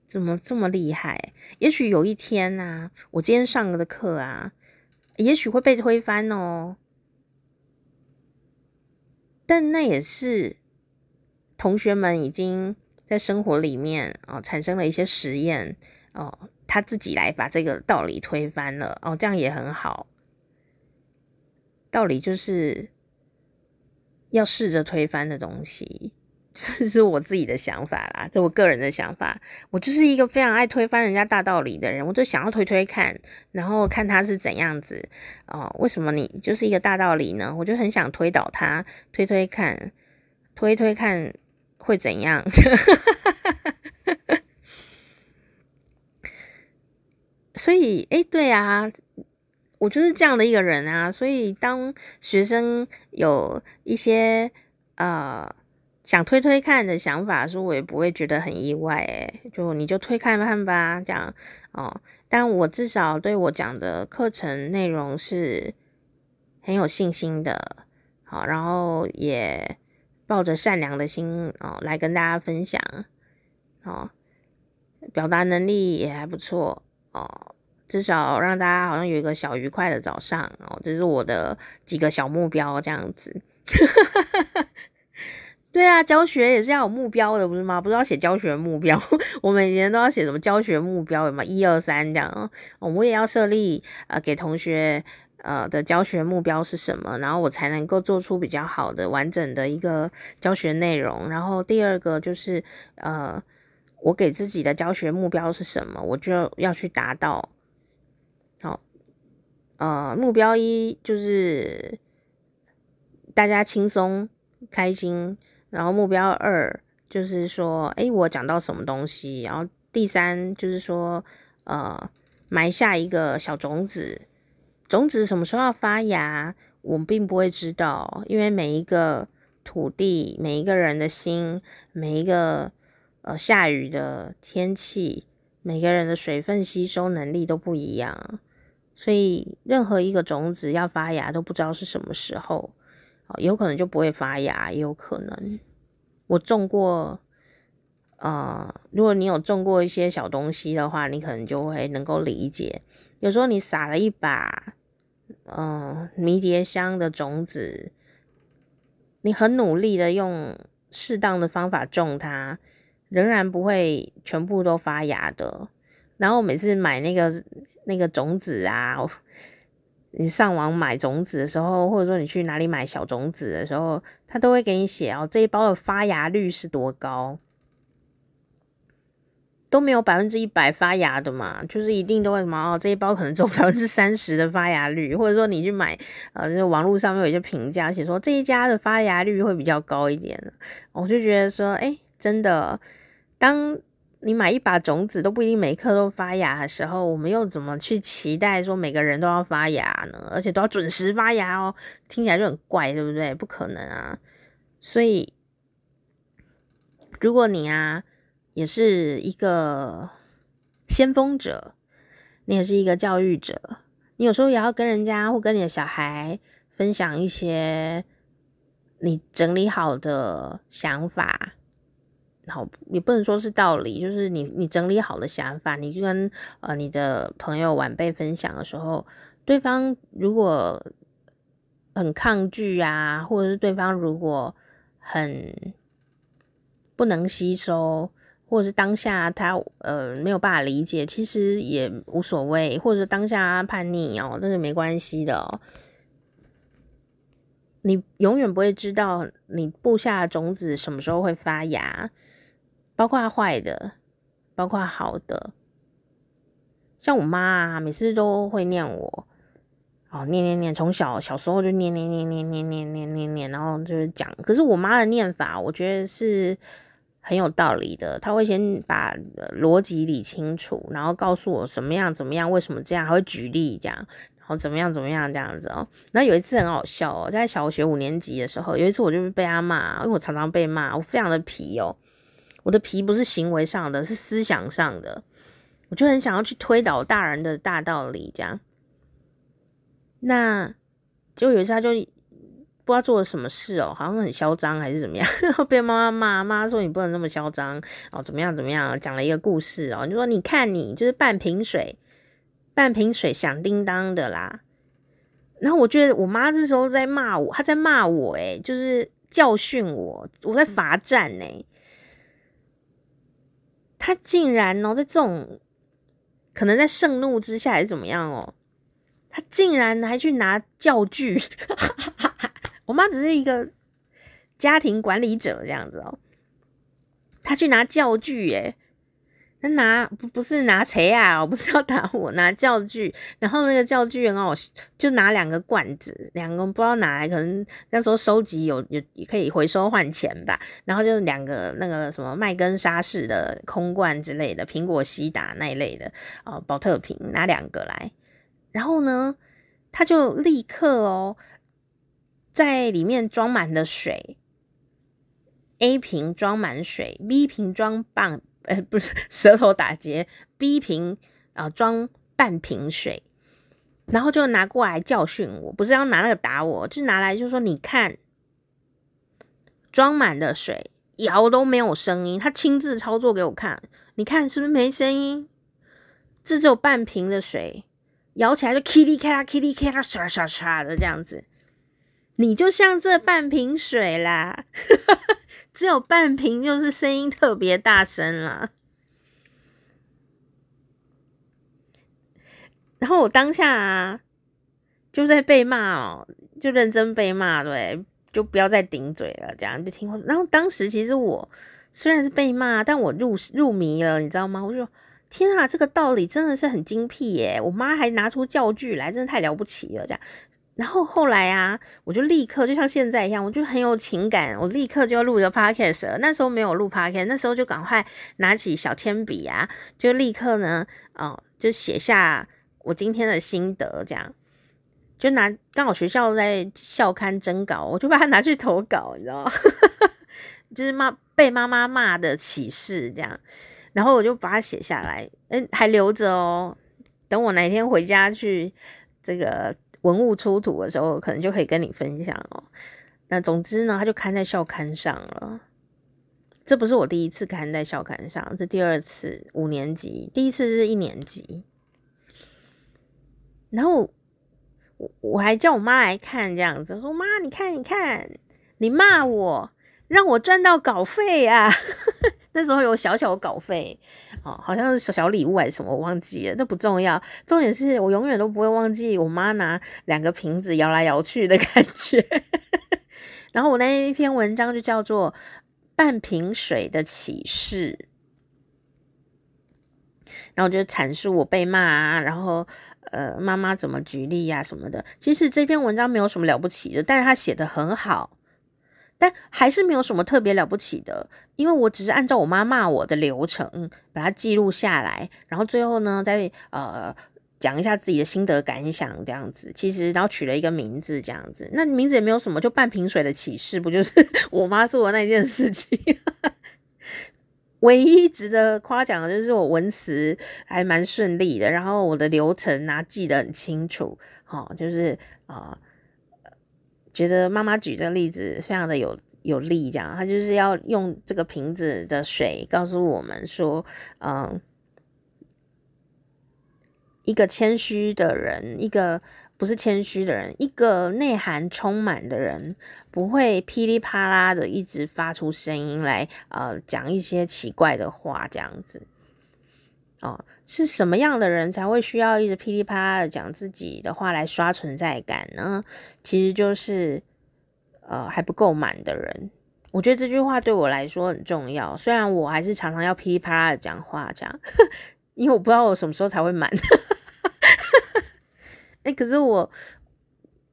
怎么这么厉害？也许有一天呐、啊，我今天上的课啊，也许会被推翻哦。但那也是同学们已经在生活里面哦产生了一些实验哦，他自己来把这个道理推翻了哦，这样也很好。道理就是要试着推翻的东西。这 是我自己的想法啦，这我个人的想法。我就是一个非常爱推翻人家大道理的人，我就想要推推看，然后看他是怎样子哦。为什么你就是一个大道理呢？我就很想推倒他，推推看，推推看会怎样？所以，哎，对啊，我就是这样的一个人啊。所以，当学生有一些呃。想推推看的想法，说我也不会觉得很意外，诶，就你就推看看吧，这样哦。但我至少对我讲的课程内容是很有信心的，好，然后也抱着善良的心哦来跟大家分享，哦，表达能力也还不错哦，至少让大家好像有一个小愉快的早上哦，这是我的几个小目标，这样子。对啊，教学也是要有目标的，不是吗？不是要写教学目标，我每年都要写什么教学目标，什么一二三这样。我也要设立呃给同学呃的教学目标是什么，然后我才能够做出比较好的完整的一个教学内容。然后第二个就是呃我给自己的教学目标是什么，我就要去达到。好，呃目标一就是大家轻松开心。然后目标二就是说，诶，我讲到什么东西？然后第三就是说，呃，埋下一个小种子，种子什么时候要发芽，我们并不会知道，因为每一个土地、每一个人的心、每一个呃下雨的天气、每个人的水分吸收能力都不一样，所以任何一个种子要发芽都不知道是什么时候。有可能就不会发芽，也有可能。我种过，呃，如果你有种过一些小东西的话，你可能就会能够理解。有时候你撒了一把，嗯、迷迭香的种子，你很努力的用适当的方法种它，仍然不会全部都发芽的。然后每次买那个那个种子啊。你上网买种子的时候，或者说你去哪里买小种子的时候，他都会给你写哦，这一包的发芽率是多高，都没有百分之一百发芽的嘛，就是一定都会什么哦，这一包可能只有 百分之三十的发芽率，或者说你去买，呃，就是网络上面有一些评价写说这一家的发芽率会比较高一点，我就觉得说，哎，真的，当。你买一把种子都不一定每一颗都发芽的时候，我们又怎么去期待说每个人都要发芽呢？而且都要准时发芽哦，听起来就很怪，对不对？不可能啊！所以，如果你啊也是一个先锋者，你也是一个教育者，你有时候也要跟人家或跟你的小孩分享一些你整理好的想法。好，也不能说是道理，就是你你整理好的想法，你就跟呃你的朋友晚辈分享的时候，对方如果很抗拒啊，或者是对方如果很不能吸收，或者是当下他呃没有办法理解，其实也无所谓，或者当下叛逆哦，那是没关系的哦。你永远不会知道你布下的种子什么时候会发芽。包括坏的，包括好的，像我妈啊，每次都会念我，哦，念念念，从小小时候就念念念念念念念念，然后就是讲。可是我妈的念法，我觉得是很有道理的。她会先把逻辑理清楚，然后告诉我什么样怎么样，为什么这样，还会举例这样，然后怎么样怎么样这样子哦。然后有一次很好笑哦，在小学五年级的时候，有一次我就被她骂，因为我常常被骂，我非常的皮哦。我的皮不是行为上的，是思想上的。我就很想要去推倒大人的大道理，这样。那就有一次，他就不知道做了什么事哦，好像很嚣张还是怎么样，然后被妈妈骂，妈妈说你不能那么嚣张哦，怎么样怎么样，讲了一个故事哦，就说你看你就是半瓶水，半瓶水响叮当的啦。然后我觉得我妈这时候在骂我，她在骂我，诶，就是教训我，我在罚站呢。他竟然哦，在这种可能在盛怒之下还是怎么样哦，他竟然还去拿教具。我妈只是一个家庭管理者这样子哦，他去拿教具耶。那拿不不是拿锤啊，我不是要打我，拿教具，然后那个教具很好，就拿两个罐子，两个不知道拿来，可能那时候收集有有可以回收换钱吧，然后就是两个那个什么麦根沙士的空罐之类的，苹果西打那一类的哦，宝特瓶拿两个来，然后呢，他就立刻哦，在里面装满了水，A 瓶装满水，B 瓶装半。哎、不是舌头打结，B 瓶啊装半瓶水，然后就拿过来教训我，不是要拿那个打我，就拿来就说你看，装满的水摇都没有声音，他亲自操作给我看，你看是不是没声音？这只有半瓶的水，摇起来就噼里咔啦、噼里咔啦、唰唰唰的这样子，你就像这半瓶水啦。只有半瓶，就是声音特别大声了。然后我当下啊，就在被骂哦，就认真被骂，对，就不要再顶嘴了，这样就听话。然后当时其实我虽然是被骂，但我入入迷了，你知道吗？我就天啊，这个道理真的是很精辟耶！我妈还拿出教具来，真的太了不起了，这样。然后后来啊，我就立刻就像现在一样，我就很有情感，我立刻就要录一个 podcast 了。那时候没有录 podcast，那时候就赶快拿起小铅笔啊，就立刻呢，哦，就写下我今天的心得，这样就拿刚好学校在校刊征稿，我就把它拿去投稿，你知道吗？就是骂被妈妈骂的启示这样，然后我就把它写下来，嗯，还留着哦，等我哪天回家去这个。文物出土的时候，可能就可以跟你分享哦。那总之呢，他就刊在校刊上了。这不是我第一次刊在校刊上，这第二次五年级，第一次是一年级。然后我我还叫我妈来看，这样子说：“妈，你看，你看，你骂我，让我赚到稿费呀。” 那时候有小小的稿费，哦，好像是小小礼物还是什么，我忘记了，那不重要。重点是我永远都不会忘记我妈拿两个瓶子摇来摇去的 感觉。然后我那一篇文章就叫做《半瓶水的启示》，然后就阐述我被骂啊，然后呃妈妈怎么举例呀、啊、什么的。其实这篇文章没有什么了不起的，但是他写的很好。但还是没有什么特别了不起的，因为我只是按照我妈骂我的流程把它记录下来，然后最后呢再呃讲一下自己的心得感想这样子。其实然后取了一个名字这样子，那名字也没有什么，就半瓶水的启示，不就是 我妈做的那件事情？唯一值得夸奖的就是我文词还蛮顺利的，然后我的流程啊记得很清楚，哦，就是啊。觉得妈妈举这个例子非常的有有力，这样，他就是要用这个瓶子的水告诉我们说，嗯，一个谦虚的人，一个不是谦虚的人，一个内涵充满的人，不会噼里啪啦的一直发出声音来，呃，讲一些奇怪的话，这样子。哦，是什么样的人才会需要一直噼里啪啦的讲自己的话来刷存在感呢？其实就是，呃，还不够满的人。我觉得这句话对我来说很重要，虽然我还是常常要噼里啪啦的讲话，这样，因为我不知道我什么时候才会满。哎、欸，可是我。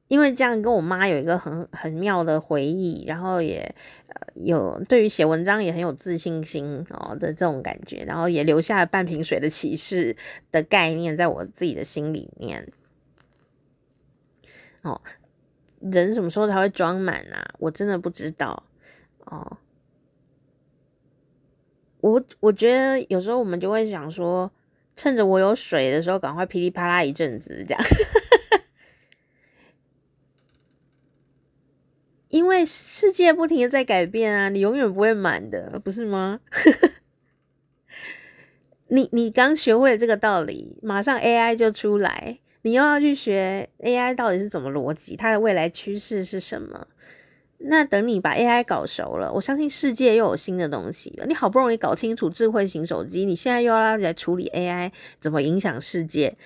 因为这样跟我妈有一个很很妙的回忆，然后也呃有对于写文章也很有自信心哦的这种感觉，然后也留下了半瓶水的启示的概念在我自己的心里面。哦，人什么时候才会装满啊？我真的不知道哦。我我觉得有时候我们就会想说，趁着我有水的时候，赶快噼里啪啦一阵子这样。因为世界不停的在改变啊，你永远不会满的，不是吗？你你刚学会了这个道理，马上 AI 就出来，你又要去学 AI 到底是怎么逻辑，它的未来趋势是什么？那等你把 AI 搞熟了，我相信世界又有新的东西了。你好不容易搞清楚智慧型手机，你现在又要来处理 AI 怎么影响世界？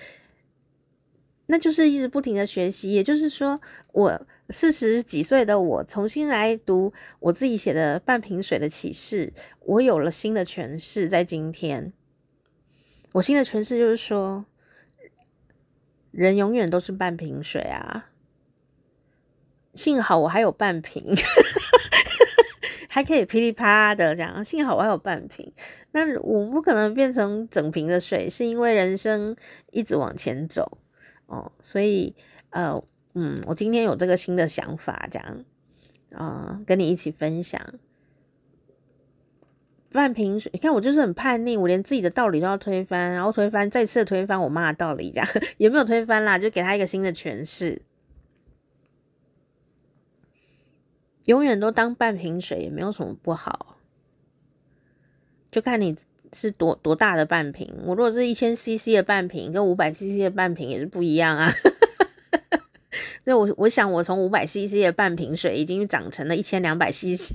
那就是一直不停的学习，也就是说，我四十几岁的我重新来读我自己写的《半瓶水的启示》，我有了新的诠释。在今天，我新的诠释就是说，人永远都是半瓶水啊。幸好我还有半瓶，还可以噼里啪啦的这样。幸好我还有半瓶，那我不可能变成整瓶的水，是因为人生一直往前走。哦，所以呃，嗯，我今天有这个新的想法，这样，啊、跟你一起分享。半瓶水，你看我就是很叛逆，我连自己的道理都要推翻，然后推翻，再次推翻我妈的道理，这样 也没有推翻啦，就给他一个新的诠释。永远都当半瓶水也没有什么不好，就看你。是多多大的半瓶？我如果是一千 CC 的半瓶，跟五百 CC 的半瓶也是不一样啊。所以我我想，我从五百 CC 的半瓶水已经长成了一千两百 CC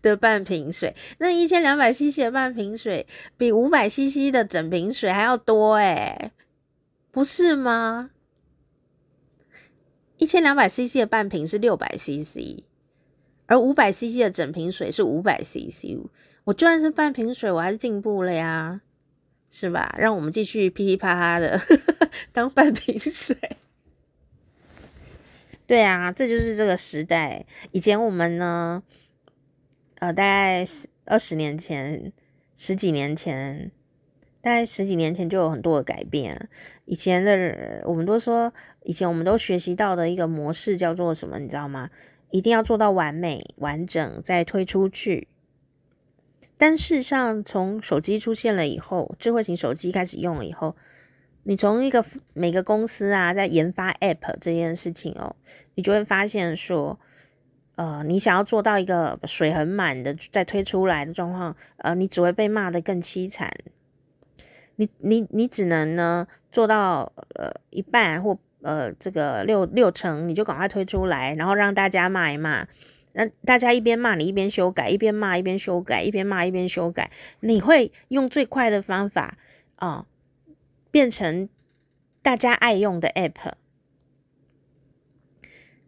的半瓶水。那一千两百 CC 的半瓶水比五百 CC 的整瓶水还要多诶，不是吗？一千两百 CC 的半瓶是六百 CC，而五百 CC 的整瓶水是五百 CC。我就算是半瓶水，我还是进步了呀，是吧？让我们继续噼里啪啦的 当半瓶水。对啊，这就是这个时代。以前我们呢，呃，大概二十年前、十几年前，大概十几年前就有很多的改变。以前的人，我们都说，以前我们都学习到的一个模式叫做什么？你知道吗？一定要做到完美、完整，再推出去。但事实上，从手机出现了以后，智慧型手机开始用了以后，你从一个每个公司啊，在研发 App 这件事情哦，你就会发现说，呃，你想要做到一个水很满的再推出来的状况，呃，你只会被骂得更凄惨。你你你只能呢做到呃一半或呃这个六六成，你就赶快推出来，然后让大家骂一骂。那大家一边骂你一边修改，一边骂一边修改，一边骂一边修改，你会用最快的方法啊、哦，变成大家爱用的 app。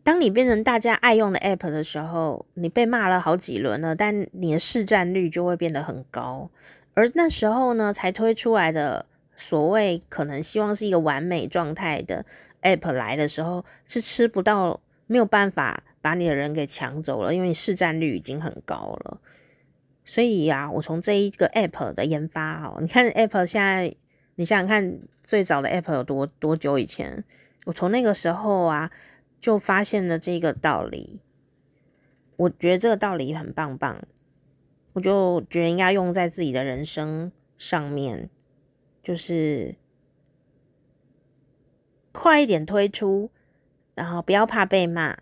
当你变成大家爱用的 app 的时候，你被骂了好几轮了，但你的市占率就会变得很高。而那时候呢，才推出来的所谓可能希望是一个完美状态的 app 来的时候，是吃不到，没有办法把你的人给抢走了，因为你市占率已经很高了。所以呀、我从这一个 app 的研发哦，你看 app 现在，你想想看，最早的 app 有多多久以前？我从那个时候啊。就发现了这个道理，我觉得这个道理很棒棒，我就觉得应该用在自己的人生上面，就是快一点推出，然后不要怕被骂，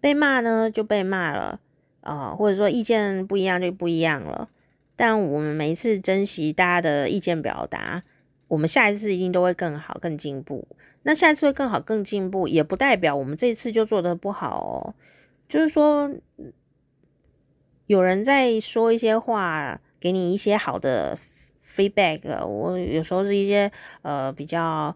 被骂呢就被骂了啊、或者说意见不一样就不一样了，但我们每一次珍惜大家的意见表达，我们下一次一定都会更好、更进步。那下一次会更好、更进步，也不代表我们这一次就做得不好哦。就是说，有人在说一些话，给你一些好的 feedback，我有时候是一些呃比较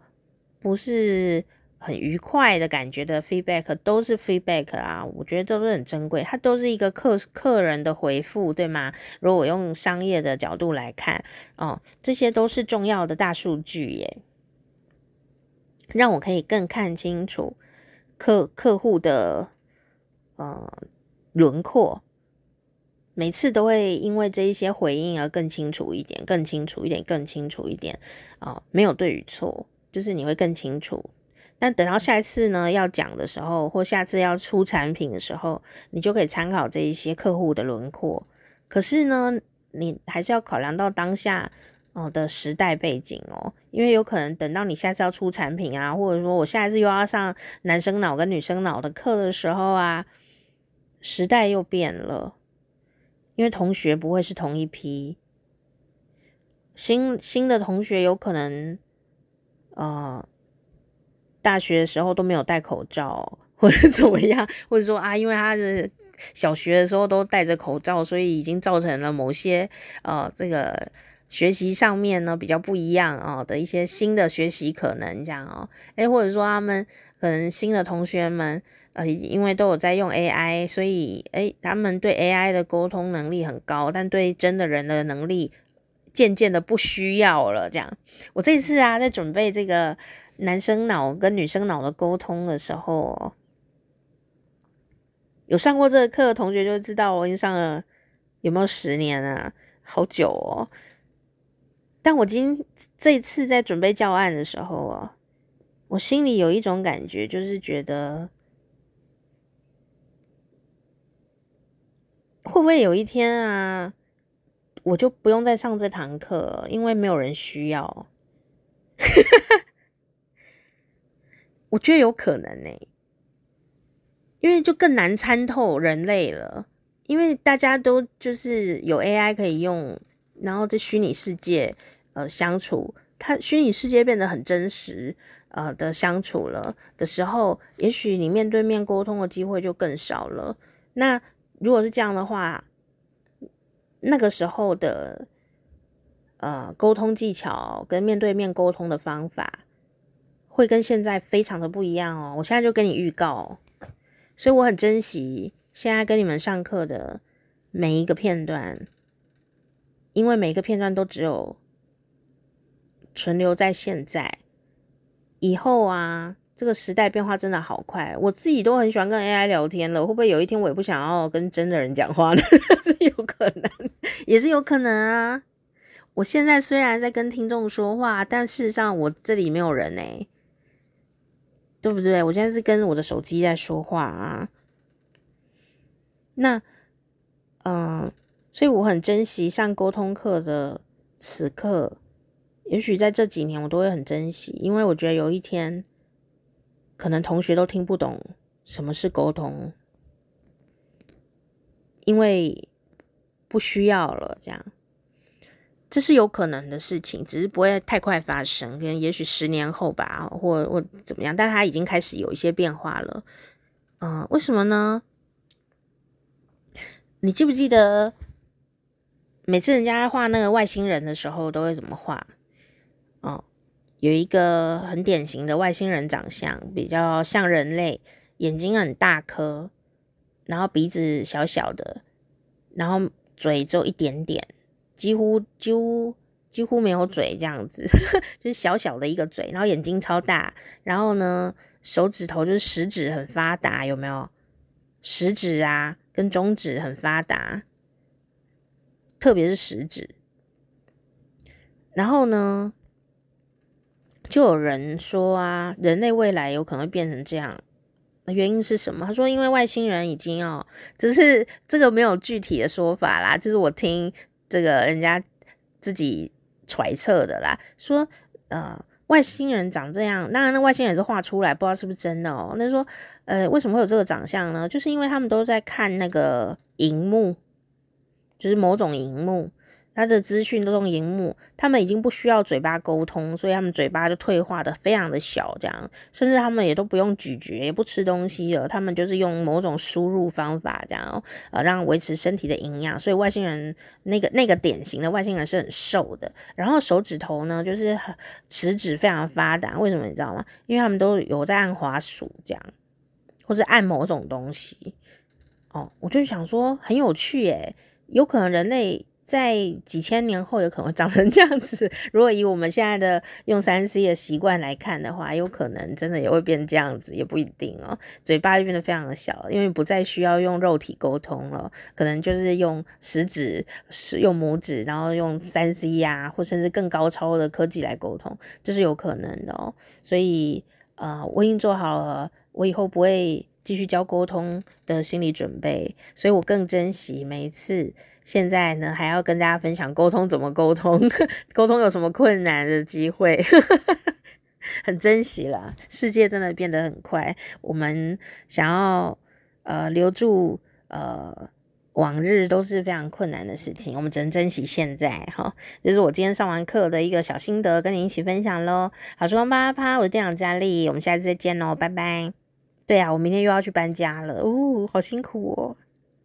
不是很愉快的感觉的 feedback，都是 feedback 啊，我觉得都是很珍贵，它都是一个客客人的回复，对吗？如果我用商业的角度来看，哦，这些都是重要的大数据耶。让我可以更看清楚客客户的呃轮廓，每次都会因为这一些回应而更清楚一点，更清楚一点，更清楚一点啊、没有对与错，就是你会更清楚。但等到下一次呢要讲的时候，或下次要出产品的时候，你就可以参考这一些客户的轮廓。可是呢，你还是要考量到当下。哦的时代背景哦，因为有可能等到你下次要出产品啊，或者说我下一次又要上男生脑跟女生脑的课的时候啊，时代又变了，因为同学不会是同一批，新新的同学有可能，呃，大学的时候都没有戴口罩，或者怎么样，或者说啊，因为他的小学的时候都戴着口罩，所以已经造成了某些呃这个。学习上面呢比较不一样哦的一些新的学习可能这样哦，诶，或者说他们可能新的同学们呃，因为都有在用 AI，所以诶，他们对 AI 的沟通能力很高，但对真的人的能力渐渐的不需要了。这样，我这次啊在准备这个男生脑跟女生脑的沟通的时候，有上过这个课的同学就知道我已经上了有没有十年啊，好久哦。但我今这次在准备教案的时候啊，我心里有一种感觉，就是觉得会不会有一天啊，我就不用再上这堂课，因为没有人需要。我觉得有可能呢，因为就更难参透人类了，因为大家都就是有 AI 可以用。然后在虚拟世界，呃，相处，它虚拟世界变得很真实，呃的相处了的时候，也许你面对面沟通的机会就更少了。那如果是这样的话，那个时候的，呃，沟通技巧跟面对面沟通的方法，会跟现在非常的不一样哦。我现在就跟你预告，所以我很珍惜现在跟你们上课的每一个片段。因为每个片段都只有存留在现在，以后啊，这个时代变化真的好快，我自己都很喜欢跟 AI 聊天了。会不会有一天我也不想要跟真的人讲话呢？是有可能，也是有可能啊。我现在虽然在跟听众说话，但事实上我这里没有人欸，对不对？我现在是跟我的手机在说话啊。那，嗯。所以我很珍惜上沟通课的此刻，也许在这几年我都会很珍惜，因为我觉得有一天，可能同学都听不懂什么是沟通，因为不需要了，这样，这是有可能的事情，只是不会太快发生，可能也许十年后吧，或或怎么样，但它已经开始有一些变化了，嗯、为什么呢？你记不记得，每次人家画那个外星人的时候，都会怎么画？哦，有一个很典型的外星人长相，比较像人类，眼睛很大颗，然后鼻子小小的，然后嘴只有一点点，几乎几乎几乎没有嘴这样子，就是小小的一个嘴，然后眼睛超大，然后呢，手指头就是食指很发达，有没有？食指啊，跟中指很发达，特别是食指。然后呢，就有人说啊，人类未来有可能变成这样，原因是什么？他说，因为外星人已经哦，只是这个没有具体的说法啦，就是我听这个人家自己揣测的啦，说呃。外星人长这样，当然那外星人是画出来，不知道是不是真的哦。那说，呃，为什么会有这个长相呢？就是因为他们都在看那个荧幕，就是某种荧幕。他的资讯都用荧幕，他们已经不需要嘴巴沟通，所以他们嘴巴就退化的非常的小，这样，甚至他们也都不用咀嚼，也不吃东西了，他们就是用某种输入方法，这样，呃，让维持身体的营养。所以外星人那个那个典型的外星人是很瘦的，然后手指头呢，就是食指非常发达，为什么你知道吗？因为他们都有在按滑鼠，这样，或者按某种东西。哦，我就想说很有趣耶，有可能人类。在几千年后，有可能会长成这样子。如果以我们现在的用三 C 的习惯来看的话，有可能真的也会变这样子，也不一定哦。嘴巴就变得非常的小，因为不再需要用肉体沟通了，可能就是用食指、用拇指，然后用三 C 呀，或甚至更高超的科技来沟通，这是有可能的哦。所以，呃，我已经做好了，我以后不会继续教沟通的心理准备，所以我更珍惜每一次。现在呢，还要跟大家分享沟通怎么沟通，沟通有什么困难的机会，很珍惜啦。世界真的变得很快，我们想要呃留住呃往日都是非常困难的事情，我们只能珍惜现在哈。这、是我今天上完课的一个小心得，跟你一起分享喽。好，时光啪啪啪，我是店长佳丽，我们下次再见喽，拜拜。对啊，我明天又要去搬家了，哦，好辛苦哦。